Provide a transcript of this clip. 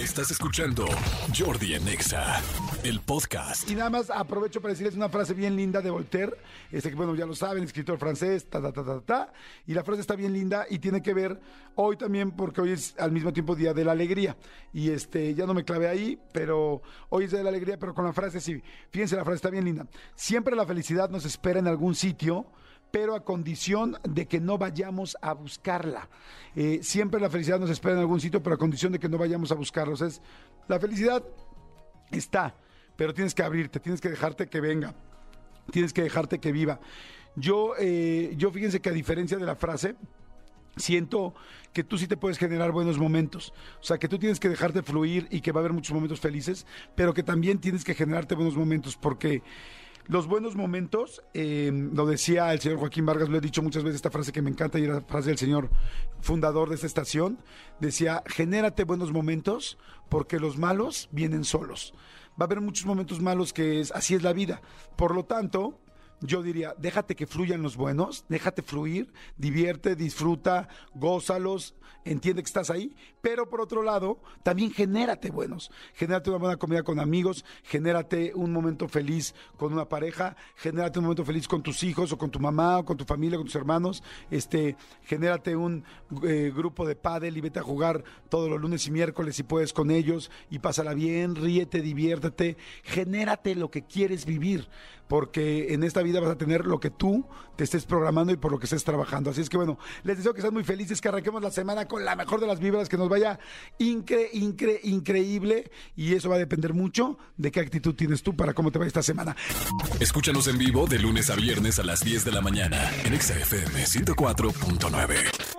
Estás escuchando Jordi en Exa, el podcast. Y nada más aprovecho para decirles una frase bien linda de Voltaire, este que bueno, ya lo saben, escritor francés, ta, ta, ta, ta, ta. Y la frase está bien linda y tiene que ver hoy también, porque hoy es al mismo tiempo Día de la Alegría. Y este, ya no me clavé ahí, pero hoy es Día de la Alegría, pero con la frase sí. Fíjense, la frase está bien linda. Siempre la felicidad nos espera en algún sitio pero a condición de que no vayamos a buscarla. Eh, siempre la felicidad nos espera en algún sitio, pero a condición de que no vayamos a buscarla. O sea, es, la felicidad está, pero tienes que abrirte, tienes que dejarte que venga, tienes que dejarte que viva. Yo, eh, yo fíjense que a diferencia de la frase, siento que tú sí te puedes generar buenos momentos. O sea, que tú tienes que dejarte fluir y que va a haber muchos momentos felices, pero que también tienes que generarte buenos momentos porque los buenos momentos, eh, lo decía el señor Joaquín Vargas, lo he dicho muchas veces esta frase que me encanta y era la frase del señor fundador de esta estación, decía, genérate buenos momentos porque los malos vienen solos. Va a haber muchos momentos malos que es, así es la vida. Por lo tanto, yo diría, déjate que fluyan los buenos, déjate fluir, divierte, disfruta, gózalos, entiende que estás ahí, pero por otro lado, también genérate buenos, genérate una buena comida con amigos, genérate un momento feliz con una pareja, genérate un momento feliz con tus hijos o con tu mamá o con tu familia, con tus hermanos, este, genérate un eh, grupo de pádel y vete a jugar todos los lunes y miércoles si puedes con ellos y pásala bien, ríete, diviértete, genérate lo que quieres vivir, porque en esta vida vas a tener lo que tú te estés programando y por lo que estés trabajando. Así es que bueno, les deseo que sean muy felices, que arranquemos la semana con la mejor de las vibras, que nos vaya incre, incre, increíble y eso va a depender mucho de qué actitud tienes tú para cómo te va esta semana. Escúchanos en vivo de lunes a viernes a las 10 de la mañana en XFM 104.9.